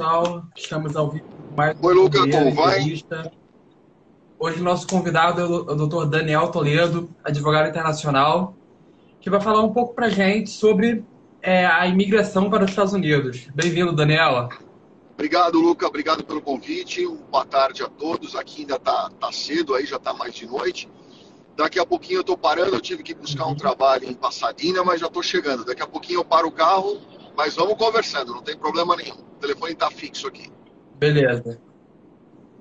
pessoal, estamos ao vivo mais Oi, Lucas, como vai? Hoje nosso convidado é o Dr. Daniel Toledo, advogado internacional, que vai falar um pouco para gente sobre é, a imigração para os Estados Unidos. Bem-vindo, Daniela. Obrigado, Luca. Obrigado pelo convite. Boa tarde a todos. Aqui ainda está tá cedo, aí já está mais de noite. Daqui a pouquinho eu estou parando. Eu tive que buscar um trabalho em Passadina, mas já estou chegando. Daqui a pouquinho eu paro o carro, mas vamos conversando, não tem problema nenhum. O telefone está fixo aqui. Beleza.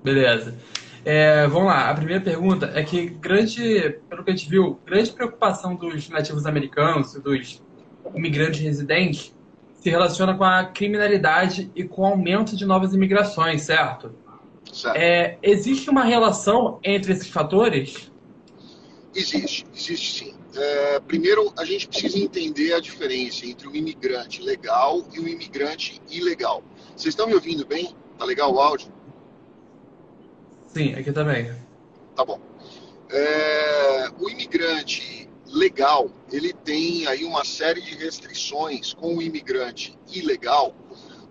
Beleza. É, vamos lá, a primeira pergunta é que grande, pelo que a gente viu, grande preocupação dos nativos americanos, dos imigrantes residentes, se relaciona com a criminalidade e com o aumento de novas imigrações, certo? certo. É, existe uma relação entre esses fatores? Existe, existe sim. É, primeiro, a gente precisa entender a diferença entre o imigrante legal e o imigrante ilegal. Vocês estão me ouvindo bem? Tá legal o áudio? Sim, aqui também. Tá bom. É, o imigrante legal, ele tem aí uma série de restrições com o imigrante ilegal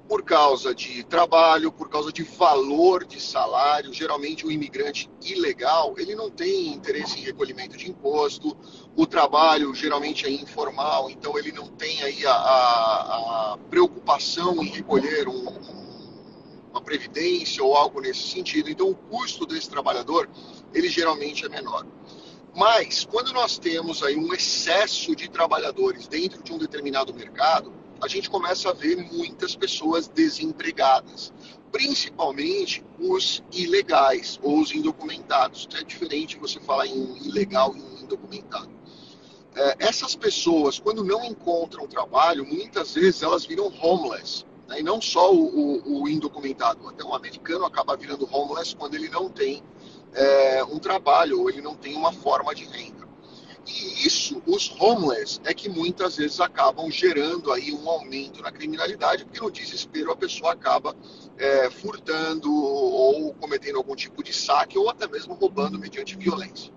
por causa de trabalho, por causa de valor de salário. Geralmente o imigrante ilegal, ele não tem interesse em recolhimento de imposto, o trabalho geralmente é informal, então ele não tem aí a, a, a preocupação em recolher um, uma previdência ou algo nesse sentido. Então o custo desse trabalhador, ele geralmente é menor. Mas quando nós temos aí um excesso de trabalhadores dentro de um determinado mercado, a gente começa a ver muitas pessoas desempregadas, principalmente os ilegais ou os indocumentados. É diferente você falar em ilegal e indocumentado. É, essas pessoas, quando não encontram trabalho, muitas vezes elas viram homeless. Né? E não só o, o, o, indocumentado, até um americano acaba virando homeless quando ele não tem é, um trabalho ou ele não tem uma forma de renda. E isso, os homeless, é que muitas vezes acabam gerando aí um aumento na criminalidade, porque no desespero a pessoa acaba é, furtando ou cometendo algum tipo de saque ou até mesmo roubando mediante violência.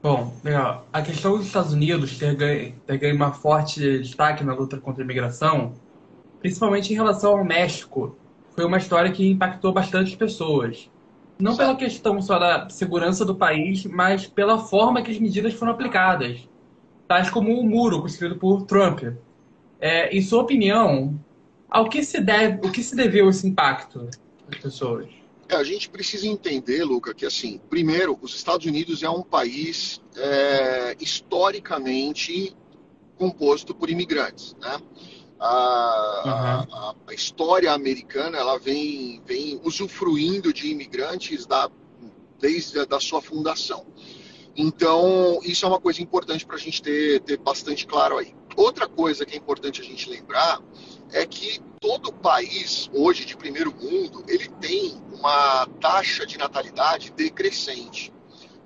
Bom, legal. A questão dos Estados Unidos ter ganho, ter ganho uma forte destaque na luta contra a imigração, principalmente em relação ao México, foi uma história que impactou bastante pessoas. Não pela questão só da segurança do país, mas pela forma que as medidas foram aplicadas, tais como o muro construído por Trump. É, em sua opinião, ao que se deve, o que se deveu esse impacto das pessoas? É, a gente precisa entender, Luca, que assim, primeiro, os Estados Unidos é um país é, historicamente composto por imigrantes, né? A, uhum. a, a, história americana ela vem, vem usufruindo de imigrantes da, desde a da sua fundação. Então, isso é uma coisa importante para a gente ter, ter bastante claro aí. Outra coisa que é importante a gente lembrar é que todo país, hoje de primeiro mundo, ele tem uma taxa de natalidade decrescente.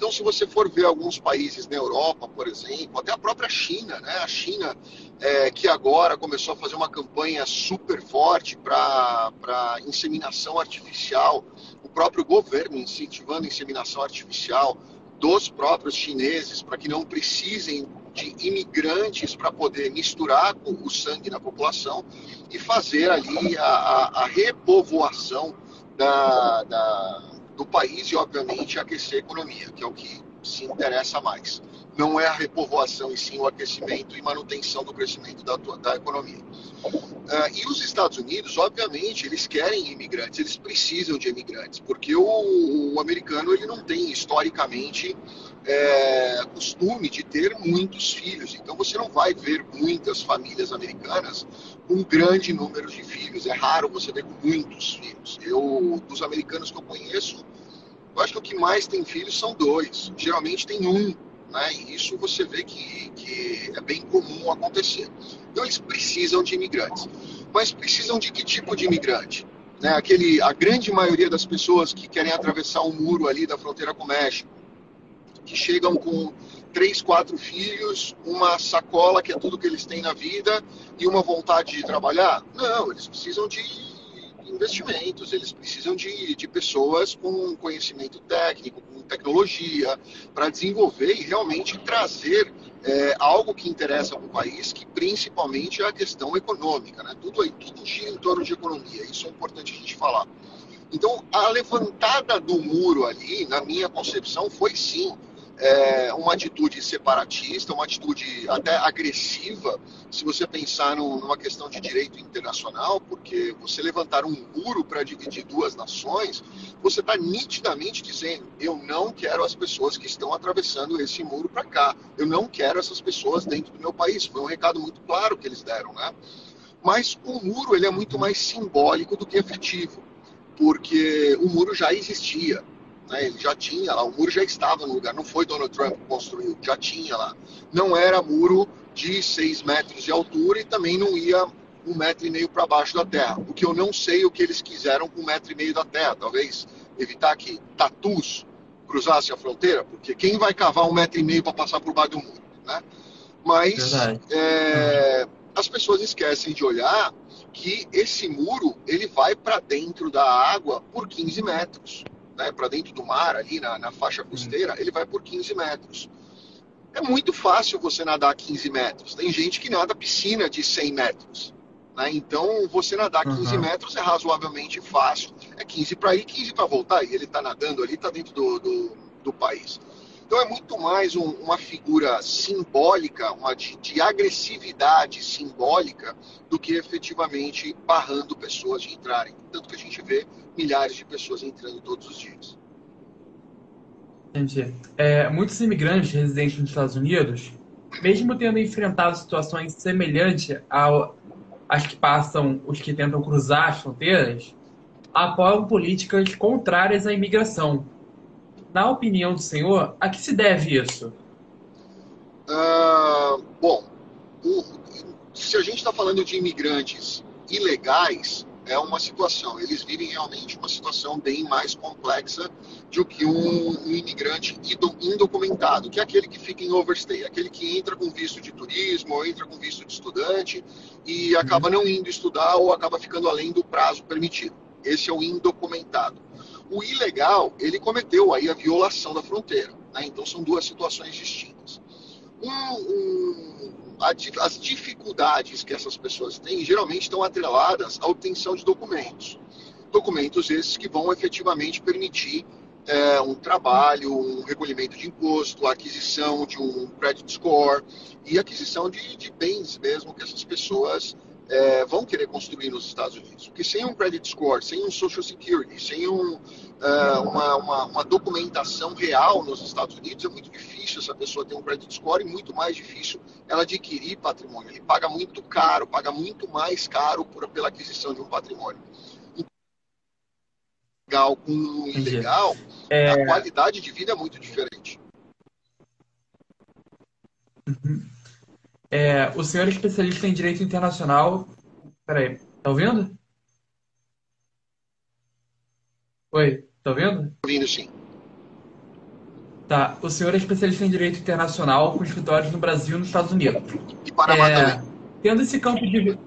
Então, se você for ver alguns países na Europa, por exemplo, até a própria China, né? A China, é, que agora começou a fazer uma campanha super forte para inseminação artificial, o próprio governo incentivando a inseminação artificial dos próprios chineses para que não precisem de imigrantes para poder misturar com o sangue da população e fazer ali a, a, a repovoação da, da do país e, obviamente, aquecer a economia, que é o que se interessa mais. Não é a repovoação, e sim o aquecimento e manutenção do crescimento da, da economia. Uh, e os Estados Unidos, obviamente, eles querem imigrantes, eles precisam de imigrantes, porque o, o americano ele não tem historicamente é, costume de ter muitos filhos. Então você não vai ver muitas famílias americanas com grande número de filhos. É raro você ver muitos filhos. Eu, dos americanos que eu conheço, eu acho que o que mais tem filhos são dois. Geralmente tem um. Né? E isso você vê que, que é bem comum acontecer. Então eles precisam de imigrantes. Mas precisam de que tipo de imigrante? Né? Aquele, a grande maioria das pessoas que querem atravessar um muro ali da fronteira com o México, que chegam com três, quatro filhos, uma sacola que é tudo que eles têm na vida e uma vontade de trabalhar? Não, eles precisam de investimentos, eles precisam de, de pessoas com conhecimento técnico, com tecnologia, para desenvolver e realmente trazer é algo que interessa para o país, que principalmente é a questão econômica, né? Tudo aí, tudo gira em torno de economia. Isso é importante a gente falar. Então, a levantada do muro ali, na minha concepção, foi sim é, uma atitude separatista, uma atitude até agressiva, se você pensar numa questão de direito internacional, porque você levantar um muro para dividir duas nações, você está nitidamente dizendo: eu não quero as pessoas que estão atravessando esse muro para cá, eu não quero essas pessoas dentro do meu país. Foi um recado muito claro que eles deram, né? Mas o muro ele é muito mais simbólico do que efetivo, porque o muro já existia né? Ele já tinha lá, o muro já estava no lugar, não foi Donald Trump que construiu, já tinha lá. Não era muro de 6 metros de altura e também não ia um metro e meio para baixo da terra. O que eu não sei o que eles quiseram com um metro e meio da terra. Talvez evitar que tatus cruzassem a fronteira, porque quem vai cavar um metro e meio para passar por baixo do muro, né? Mas é, as pessoas esquecem de olhar que esse muro ele vai para dentro da água por 15 metros né, para dentro do mar, ali na, na faixa costeira, ele vai por 15 metros. É muito fácil você nadar 15 metros. Tem gente que nada piscina de 100 metros. Né? Então, você nadar 15 uhum. metros é razoavelmente fácil. É 15 para ir, 15 para voltar. E ele está nadando ali, está dentro do, do, do, país. Então, é muito mais um, uma figura simbólica, uma de, de agressividade simbólica, do que efetivamente barrando pessoas de entrarem. Tanto que a gente vê milhares de pessoas entrando todos os dias. Entendi. É, muitos imigrantes residentes nos Estados Unidos, mesmo tendo enfrentado situações semelhantes ao, às que passam os que tentam cruzar as fronteiras, apoiam políticas contrárias à imigração. Na opinião do senhor, a que se deve isso? Uh, bom, o, se a gente está falando de imigrantes ilegais, é uma situação. Eles vivem realmente uma situação bem mais complexa do que um, um imigrante indocumentado, que é aquele que fica em overstay, aquele que entra com visto de turismo ou entra com visto de estudante e acaba não indo estudar ou acaba ficando além do prazo permitido. Esse é o indocumentado. O ilegal, ele cometeu aí a violação da fronteira. Né? Então são duas situações distintas. Um, um, as dificuldades que essas pessoas têm geralmente estão atreladas à obtenção de documentos. Documentos esses que vão efetivamente permitir é, um trabalho, um recolhimento de imposto, a aquisição de um credit score e aquisição de, de bens mesmo que essas pessoas é, vão querer construir nos Estados Unidos. Porque sem um credit score, sem um social security, sem um, uh, uma, uma, uma, documentação real nos Estados Unidos, é muito difícil essa pessoa ter um credit score e muito mais difícil ela adquirir patrimônio. Ele paga muito caro, paga muito mais caro por, pela aquisição de um patrimônio. Legal com um ilegal, é... a qualidade de vida é muito diferente. Uhum. É, o senhor é especialista em direito internacional. Peraí, tá ouvindo? Oi, tá ouvindo? Ouvindo, sim. Tá. O senhor é especialista em direito internacional com escritórios no Brasil e nos Estados Unidos. E Panamá é, também. Tendo esse campo de.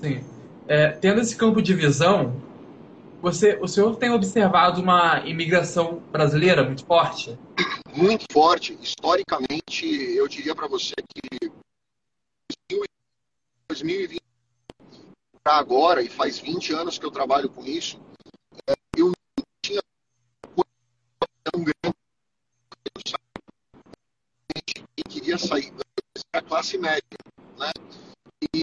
Sim. É, tendo esse campo de visão, você, o senhor tem observado uma imigração brasileira muito forte? muito forte. Historicamente, eu diria para você que 2020 para agora, e faz 20 anos que eu trabalho com isso, é, eu não tinha tão grande que queria sair da classe média, né? E,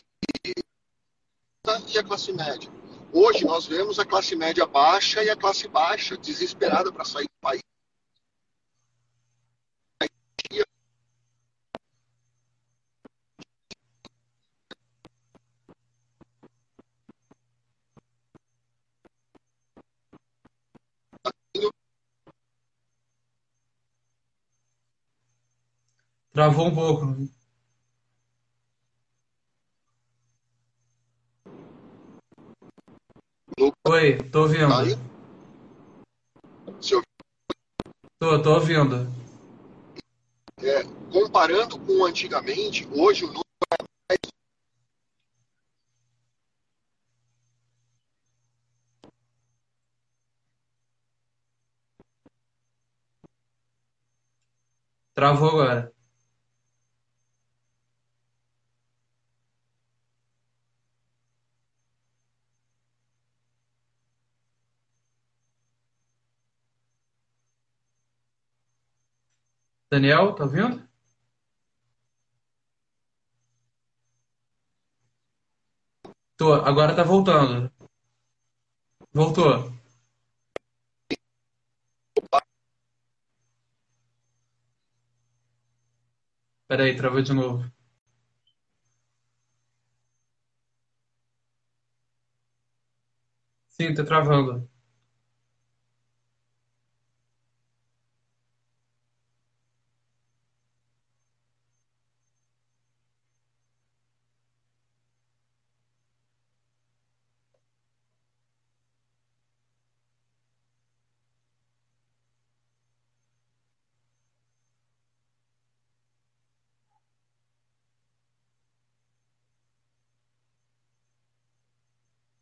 e a classe média. Hoje nós vemos a classe média baixa e a classe baixa desesperada para sair do país. Travou um pouco. Oi, tô ouvindo. Aí? Tô, tô ouvindo. É, comparando com antigamente, hoje o número é mais Travou agora. Daniel, tá ouvindo? Tô, agora tá voltando. Voltou. Peraí, travou de novo. Sim, tá travando.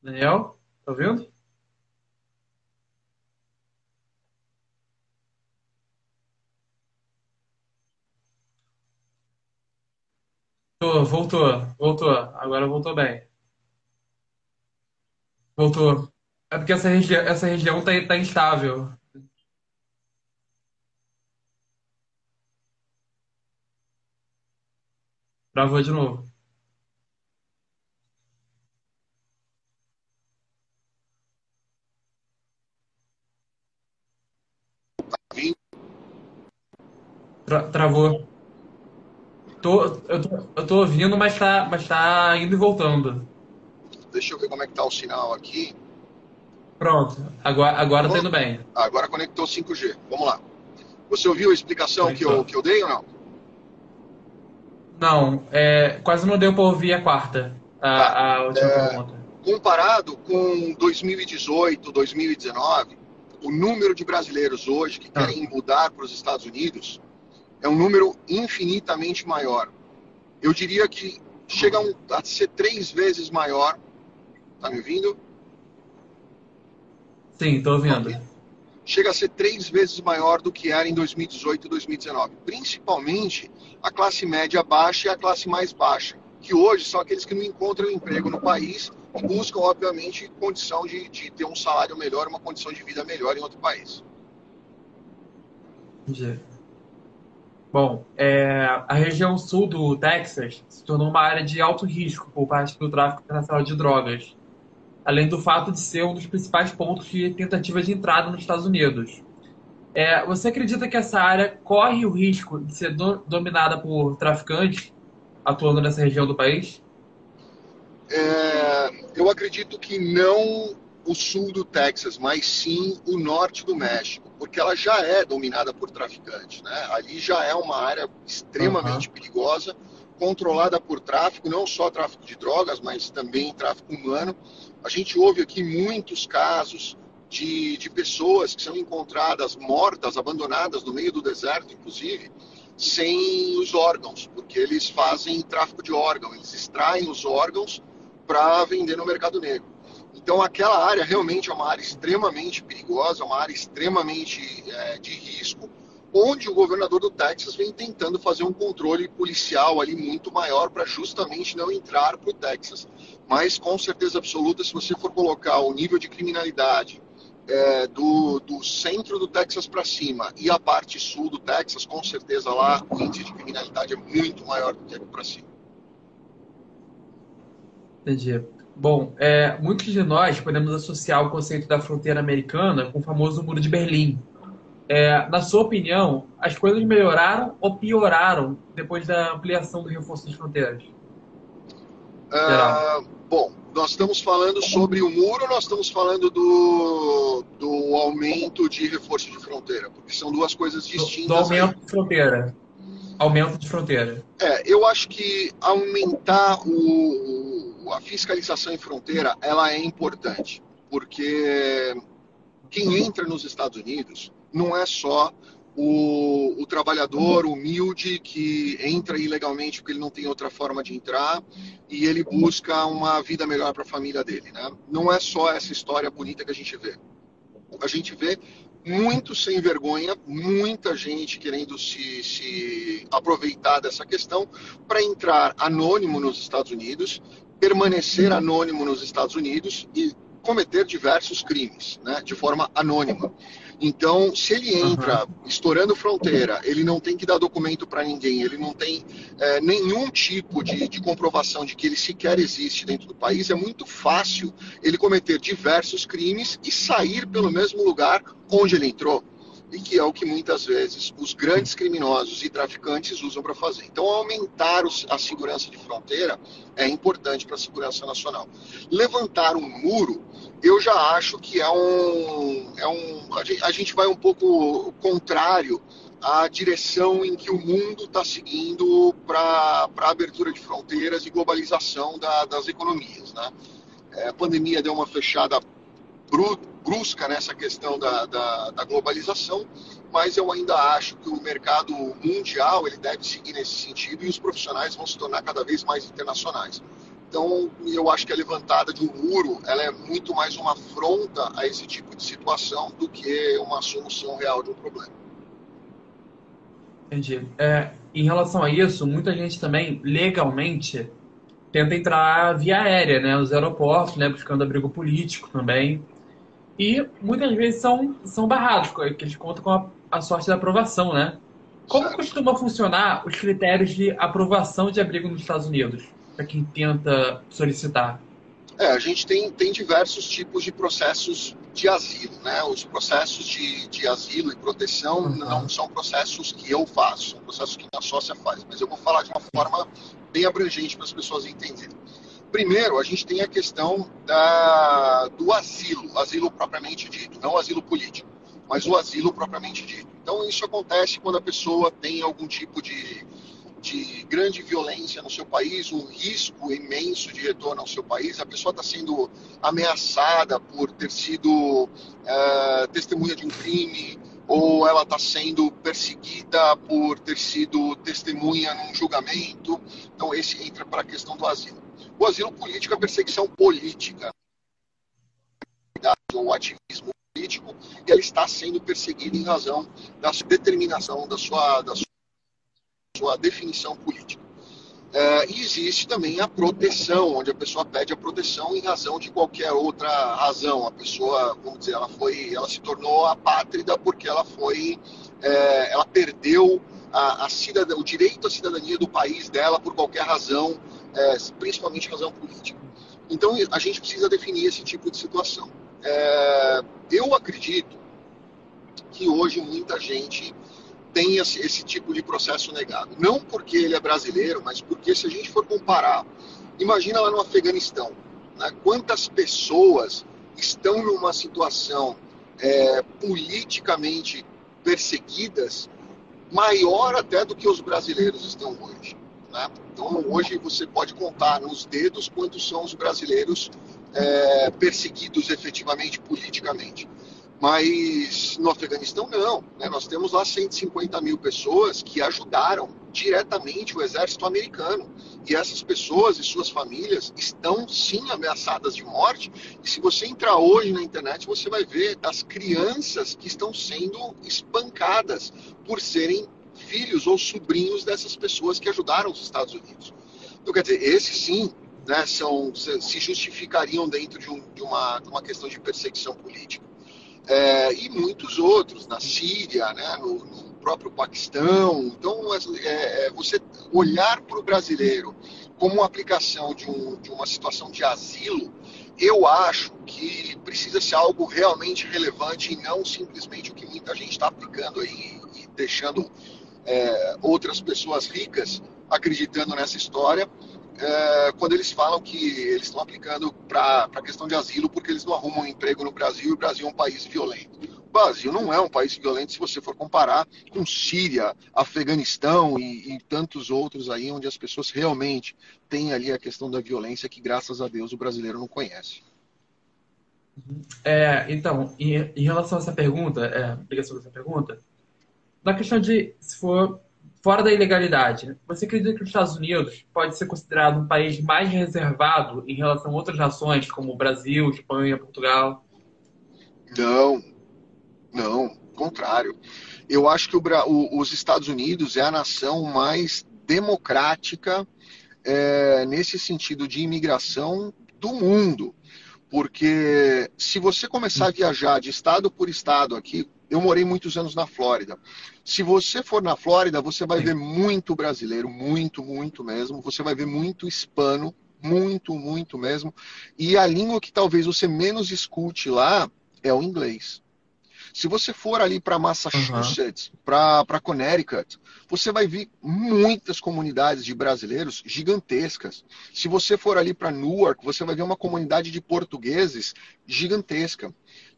Daniel, tá? Tô, voltou, voltou. Agora voltou bem. Voltou. É porque essa região, essa região tá, tá instável. Travou de novo. Tra- travou. Tô, eu tô, eu tô ouvindo, mas tá, mas tá indo e voltando. Deixa eu ver como é que tá o sinal aqui. Pronto. Agora, agora tá indo bem. agora conectou 5G. Vamos lá. Você ouviu a explicação que eu, que eu dei ou não? Não, é, quase não deu pra ouvir a quarta, a, a última É, pergunta. comparado com 2018, 2019, o número de brasileiros hoje que Ah, querem mudar para os Estados Unidos é um número infinitamente maior. Eu diria que chega a ser três vezes maior. Tá me ouvindo? sim, tô ouvindo. Chega a ser três vezes maior do que era em 2018 e 2019. Principalmente a classe média baixa e a classe mais baixa, que hoje são aqueles que não encontram emprego no país e buscam, obviamente, condição de, de ter um salário melhor, uma condição de vida melhor em outro país. Entendi. Bom, é, a região sul do Texas se tornou uma área de alto risco por parte do tráfico internacional de drogas, além do fato de ser um dos principais pontos de tentativa de entrada nos Estados Unidos. É, você acredita que essa área corre o risco de ser do- dominada por traficantes atuando nessa região do país? É, eu acredito que não o sul do Texas, mas sim o norte do México, porque ela já é dominada por traficantes. Né? Ali já é uma área extremamente Aham. perigosa, controlada por tráfico, não só tráfico de drogas, mas também tráfico humano. A gente ouve aqui muitos casos de, de pessoas que são encontradas mortas, abandonadas no meio do deserto, inclusive, sem os órgãos, porque eles fazem tráfico de órgãos, eles extraem os órgãos para vender no mercado negro. Então, aquela área realmente é uma área extremamente perigosa, uma área extremamente é, de risco, onde o governador do Texas vem tentando fazer um controle policial ali muito maior para justamente não entrar para o Texas. Mas, com certeza absoluta, se você for colocar o nível de criminalidade é, do, do centro do Texas para cima e a parte sul do Texas, com certeza lá o índice de criminalidade é muito maior do que aqui para cima. Entendi. Bom, é, muitos de nós podemos associar o conceito da fronteira americana com o famoso Muro de Berlim. É, na sua opinião, as coisas melhoraram ou pioraram depois da ampliação do reforço das fronteiras? Ah, bom, nós estamos falando sobre o muro, nós estamos falando do, do aumento de reforço de fronteira, porque são duas coisas Do, do distintas aí. aumento de fronteira. Aumento de fronteira. É, eu acho que aumentar o- a fiscalização em fronteira, ela é importante, porque quem entra nos Estados Unidos não é só o, o trabalhador humilde que entra ilegalmente porque ele não tem outra forma de entrar e ele busca uma vida melhor para a família dele, né? Não é só essa história bonita que a gente vê. A gente vê muito sem vergonha, muita gente querendo se, se aproveitar dessa questão para entrar anônimo nos Estados Unidos, permanecer anônimo nos Estados Unidos e cometer diversos crimes, né, de forma anônima. Então, se ele entra uhum. estourando fronteira, ele não tem que dar documento para ninguém, ele não tem é, nenhum tipo de, de, comprovação de que ele sequer existe dentro do país, é muito fácil ele cometer diversos crimes e sair pelo mesmo lugar onde ele entrou. E que é o que muitas vezes os grandes criminosos e traficantes usam para fazer. Então, aumentar a segurança de fronteira é importante para a segurança nacional. Levantar um muro eu já acho que é um, é um a gente vai um pouco contrário à direção em que o mundo está seguindo para a abertura de fronteiras e globalização da, das economias. Né? É, a pandemia deu uma fechada brusca nessa questão da, da, da, globalização, mas eu ainda acho que o mercado mundial ele deve seguir nesse sentido e os profissionais vão se tornar cada vez mais internacionais. Então, eu acho que a levantada de um muro ela é muito mais uma afronta a esse tipo de situação do que uma solução real de um problema. Entendi. É, em relação a isso, muita gente também, legalmente, tenta entrar via aérea, né? Os aeroportos, né? Buscando abrigo político também. E muitas vezes são, são barrados, que eles contam com a, a sorte da aprovação, né? Como certo. costuma funcionar os critérios de aprovação de abrigo nos Estados Unidos? para quem tenta solicitar? É, a gente tem, tem diversos tipos de processos de asilo, né? Os processos de, de asilo e proteção uhum. não são processos que eu faço, são processos que a sócia faz, mas eu vou falar de uma forma bem abrangente para as pessoas entenderem. Primeiro, a gente tem a questão da, do asilo, asilo propriamente dito, não asilo político, mas o asilo propriamente dito. Então, isso acontece quando a pessoa tem algum tipo de de grande violência no seu país, um risco imenso de retorno ao seu país, a pessoa está sendo ameaçada por ter sido é, testemunha de um crime, ou ela está sendo perseguida por ter sido testemunha num julgamento. Então, esse entra para a questão do asilo. O asilo político é perseguição política, ou ativismo político, ela está sendo perseguida em razão da sua determinação, da sua, da sua definição política. É, e existe também a proteção, onde a pessoa pede a proteção em razão de qualquer outra razão. A pessoa, vamos dizer, ela foi, ela se tornou apátrida porque ela foi, é, ela perdeu a, a o direito à cidadania do país dela por qualquer razão, é, principalmente razão política. Então a gente precisa definir esse tipo de situação. É, eu acredito que hoje muita gente tem esse, esse tipo de processo negado. Não porque ele é brasileiro, mas porque se a gente for comparar, imagina lá no Afeganistão, né, quantas pessoas estão numa situação é, politicamente perseguidas maior até do que os brasileiros estão hoje. Né? Então, hoje você pode contar nos dedos quantos são os brasileiros é, perseguidos efetivamente politicamente. Mas no Afeganistão, não. Né? Nós temos lá 150 mil pessoas que ajudaram diretamente o exército americano. E essas pessoas e suas famílias estão sim ameaçadas de morte. E se você entrar hoje na internet, você vai ver as crianças que estão sendo espancadas por serem filhos ou sobrinhos dessas pessoas que ajudaram os Estados Unidos. Então, quer dizer, esses sim né, são, se justificariam dentro de, um, de, uma, de uma questão de perseguição política é, e muitos outros, na Síria, né, no, no próprio Paquistão. Então, é, é você olhar para o brasileiro como uma aplicação de, um, de uma situação de asilo, eu acho que precisa ser algo realmente relevante e não simplesmente o que muita gente está aplicando aí e deixando é, outras pessoas ricas acreditando nessa história é, quando eles falam que eles estão aplicando para a questão de asilo porque eles não arrumam um emprego no Brasil e o Brasil é um país violento. Brasil não é um país violento se você for comparar com Síria, Afeganistão e, e tantos outros aí onde as pessoas realmente têm ali a questão da violência que, graças a Deus, o brasileiro não conhece. É, então, em, em, relação a essa pergunta, é, ligação essa pergunta, na questão de se for fora da ilegalidade, você acredita que os Estados Unidos pode ser considerado um país mais reservado em relação a outras nações, como o Brasil, Espanha, Portugal? Não, não, contrário. Eu acho que o, o, os Estados Unidos é a nação mais democrática é, nesse sentido de imigração do mundo. Porque se você começar a viajar de estado por estado aqui, eu morei muitos anos na Flórida. Se você for na Flórida, você vai ver muito brasileiro, muito, muito mesmo. Você vai ver muito hispano, muito, muito mesmo. E a língua que talvez você menos escute lá é o inglês. Se você for ali para Massachusetts, uhum. para Connecticut, você vai ver muitas comunidades de brasileiros gigantescas. Se você for ali para Newark, você vai ver uma comunidade de portugueses gigantesca.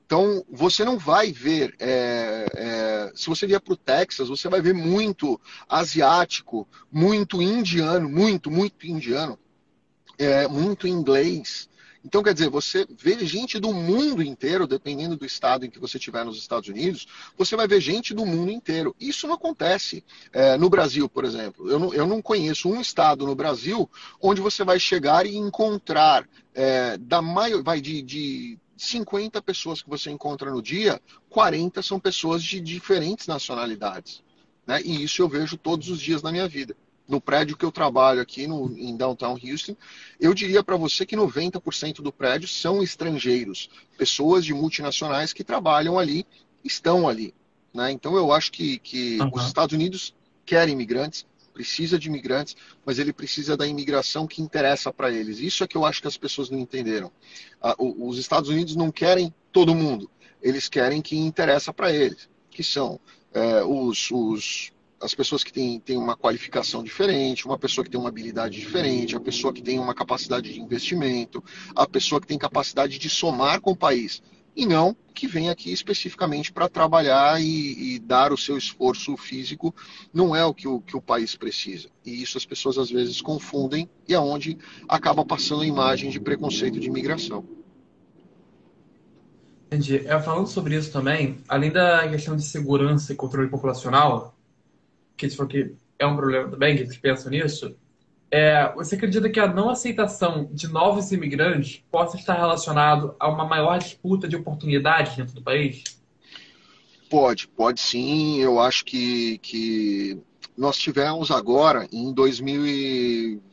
Então, você não vai ver. É, é, se você vier para o Texas, você vai ver muito asiático, muito indiano, muito, muito indiano, é, muito inglês. Então, quer dizer, você vê gente do mundo inteiro, dependendo do estado em que você estiver nos Estados Unidos, você vai ver gente do mundo inteiro. Isso não acontece é, no Brasil, por exemplo. Eu não, eu não, conheço um estado no Brasil onde você vai chegar e encontrar é, da maior, vai de, de 50 pessoas que você encontra no dia, 40 são pessoas de diferentes nacionalidades. Né? E isso eu vejo todos os dias na minha vida. No prédio que eu trabalho aqui no, em Downtown Houston, eu diria para você que 90% do prédio são estrangeiros, pessoas de multinacionais que trabalham ali, estão ali. Né? Então eu acho que, que uhum. os Estados Unidos querem imigrantes, precisa de imigrantes, mas ele precisa da imigração que interessa para eles. Isso é que eu acho que as pessoas não entenderam. Os Estados Unidos não querem todo mundo, eles querem que interessa para eles, que são é, os, os as pessoas que têm, têm uma qualificação diferente, uma pessoa que tem uma habilidade diferente, a pessoa que tem uma capacidade de investimento, a pessoa que tem capacidade de somar com o país e não que vem aqui especificamente para trabalhar e, e, dar o seu esforço físico, não é o que, o que o país precisa. E isso as pessoas às vezes confundem e é onde acaba passando a imagem de preconceito de imigração. Entendi. É, falando sobre isso também, além da questão de segurança e controle populacional, que, que é um problema também, que eles pensam nisso, é, você acredita que a não aceitação de novos imigrantes possa estar relacionado a uma maior disputa de oportunidades dentro do país? Pode, pode sim. Eu acho que, que nós tivemos agora, em 2020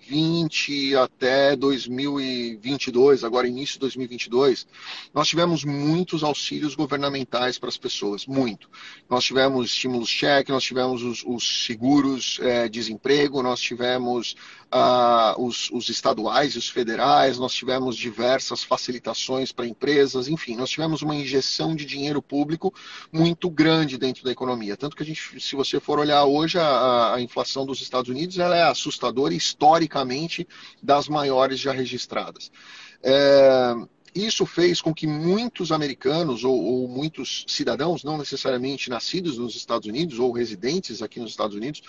até 2022, agora início de 2022, nós tivemos muitos auxílios governamentais para as pessoas, muito. Nós tivemos estímulos cheque, nós tivemos os, os seguros é, desemprego, nós tivemos uh, os, os estaduais e os federais, nós tivemos diversas facilitações para empresas, enfim, nós tivemos uma injeção de dinheiro público muito grande dentro da economia. Tanto que a gente, se você for olhar hoje, a, a inflação dos Estados Unidos ela é assustadora historicamente das maiores já registradas. É, isso fez com que muitos americanos ou, ou, muitos cidadãos, não necessariamente nascidos nos Estados Unidos ou residentes aqui nos Estados Unidos,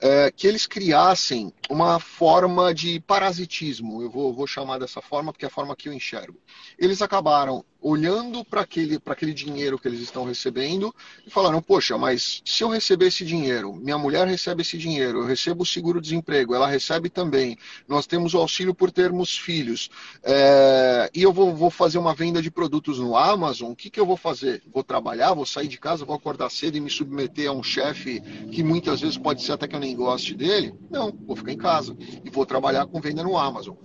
é, que eles criassem uma forma de parasitismo, eu vou, vou, chamar dessa forma porque é a forma que eu enxergo. Eles acabaram olhando para aquele, aquele dinheiro que eles estão recebendo e falaram: Poxa, mas se eu receber esse dinheiro, minha mulher recebe esse dinheiro, eu recebo o seguro-desemprego, ela recebe também, nós temos o auxílio por termos filhos, é, e eu vou, vou, fazer uma venda de produtos no Amazon, o que, que eu vou fazer? Vou trabalhar, vou sair de casa, vou acordar cedo e me submeter a um chefe que muitas vezes pode ser até que eu nem goste dele? Não, vou ficar em casa e vou trabalhar com venda no Amazon.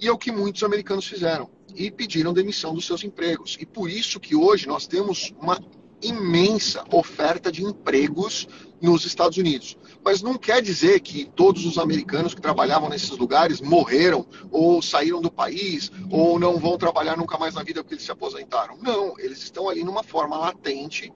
E é o que muitos americanos fizeram e pediram demissão dos seus empregos. E por isso que hoje nós temos uma imensa oferta de empregos nos Estados Unidos. Mas não quer dizer que todos os americanos que trabalhavam nesses lugares morreram ou saíram do país ou não vão trabalhar nunca mais na vida porque eles se aposentaram. Não, eles estão ali numa forma latente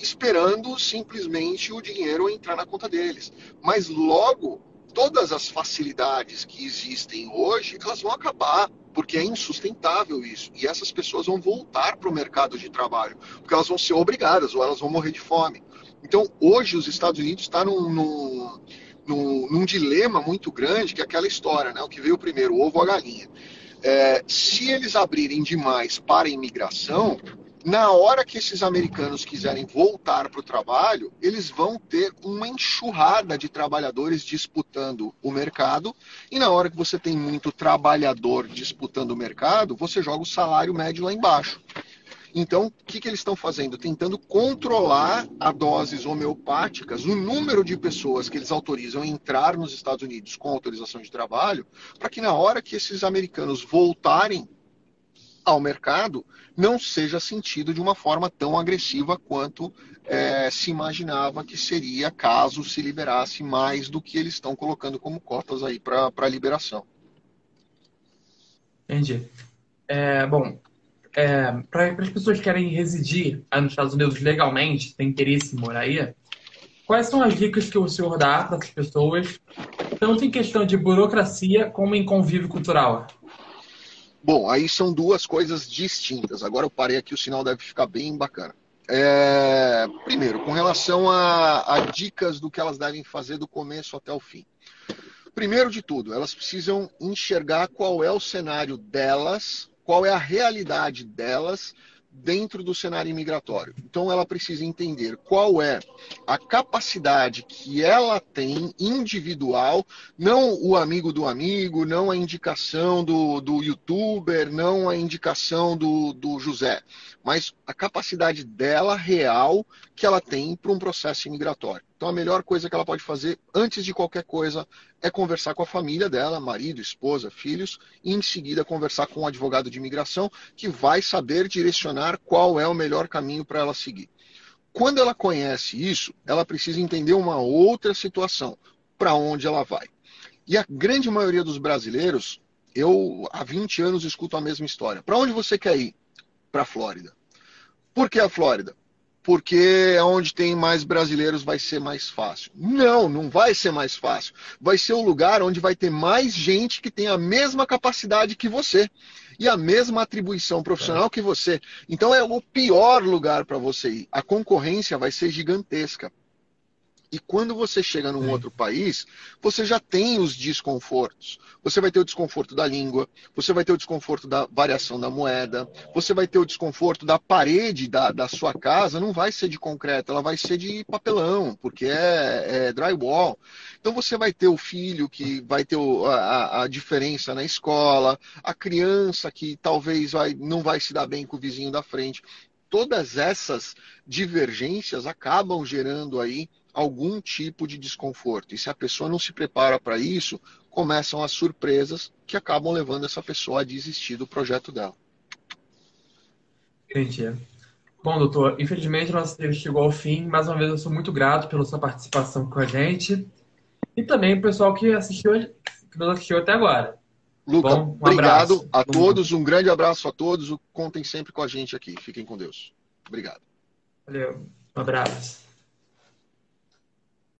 esperando simplesmente o dinheiro entrar na conta deles. Mas logo, todas as facilidades que existem hoje, elas vão acabar, porque é insustentável isso. E essas pessoas vão voltar para o mercado de trabalho, porque elas vão ser obrigadas ou elas vão morrer de fome. Então, hoje, os Estados Unidos estão tá num, num, num, num, dilema muito grande, que é aquela história, né? o que veio primeiro, o ovo ou a galinha. É, se eles abrirem demais para a imigração, na hora que esses americanos quiserem voltar para o trabalho, eles vão ter uma enxurrada de trabalhadores disputando o mercado. E na hora que você tem muito trabalhador disputando o mercado, você joga o salário médio lá embaixo. Então, o que, que eles estão fazendo? Tentando controlar a doses homeopáticas, o número de pessoas que eles autorizam entrar nos Estados Unidos com autorização de trabalho, para que na hora que esses americanos voltarem ao mercado não seja sentido de uma forma tão agressiva quanto é, se imaginava que seria caso se liberasse mais do que eles estão colocando como cotas aí para liberação. Entendi. É, bom, é, para as pessoas que querem residir nos Estados Unidos legalmente, tem interesse em morar aí, quais são as dicas que o senhor dá para essas pessoas, tanto em questão de burocracia como em convívio cultural? Bom, aí são duas coisas distintas. Agora eu parei aqui, o sinal deve ficar bem bacana. É, primeiro, com relação a, a, dicas do que elas devem fazer do começo até o fim. Primeiro de tudo, elas precisam enxergar qual é o cenário delas, qual é a realidade delas dentro do cenário imigratório. Então, ela precisa entender qual é a capacidade que ela tem individual, não o amigo do amigo, não a indicação do, do youtuber, não a indicação do, do José, mas a capacidade dela real que ela tem para um processo imigratório. Então, a melhor coisa que ela pode fazer, antes de qualquer coisa, é conversar com a família dela, marido, esposa, filhos, e em seguida conversar com o um advogado de imigração, que vai saber direcionar qual é o melhor caminho para ela seguir. Quando ela conhece isso, ela precisa entender uma outra situação, para onde ela vai. E a grande maioria dos brasileiros, eu há 20 anos escuto a mesma história. Para onde você quer ir? Para a Flórida. Por que a Flórida? Porque onde tem mais brasileiros vai ser mais fácil. Não, não vai ser mais fácil. Vai ser o lugar onde vai ter mais gente que tem a mesma capacidade que você e a mesma atribuição profissional é. que você. Então é o pior lugar para você ir. A concorrência vai ser gigantesca. E quando você chega num Sim. outro país, você já tem os desconfortos. Você vai ter o desconforto da língua, você vai ter o desconforto da variação da moeda, você vai ter o desconforto da parede da, da sua casa, não vai ser de concreto, ela vai ser de papelão, porque é, é drywall. Então você vai ter o filho que vai ter o, a, a, diferença na escola, a criança que talvez vai, não vai se dar bem com o vizinho da frente. Todas essas divergências acabam gerando aí algum tipo de desconforto. E se a pessoa não se prepara para isso, começam as surpresas que acabam levando essa pessoa a desistir do projeto dela. Entendi. Bom, doutor, infelizmente nossa entrevista chegou ao fim. Mais uma vez, eu sou muito grato pela sua participação com a gente. E também o pessoal que assistiu, que nos assistiu até agora. Luca, Bom, um obrigado abraço. a todos, um grande abraço a todos. Contem sempre com a gente aqui. Fiquem com Deus. Obrigado. Valeu. Um abraço.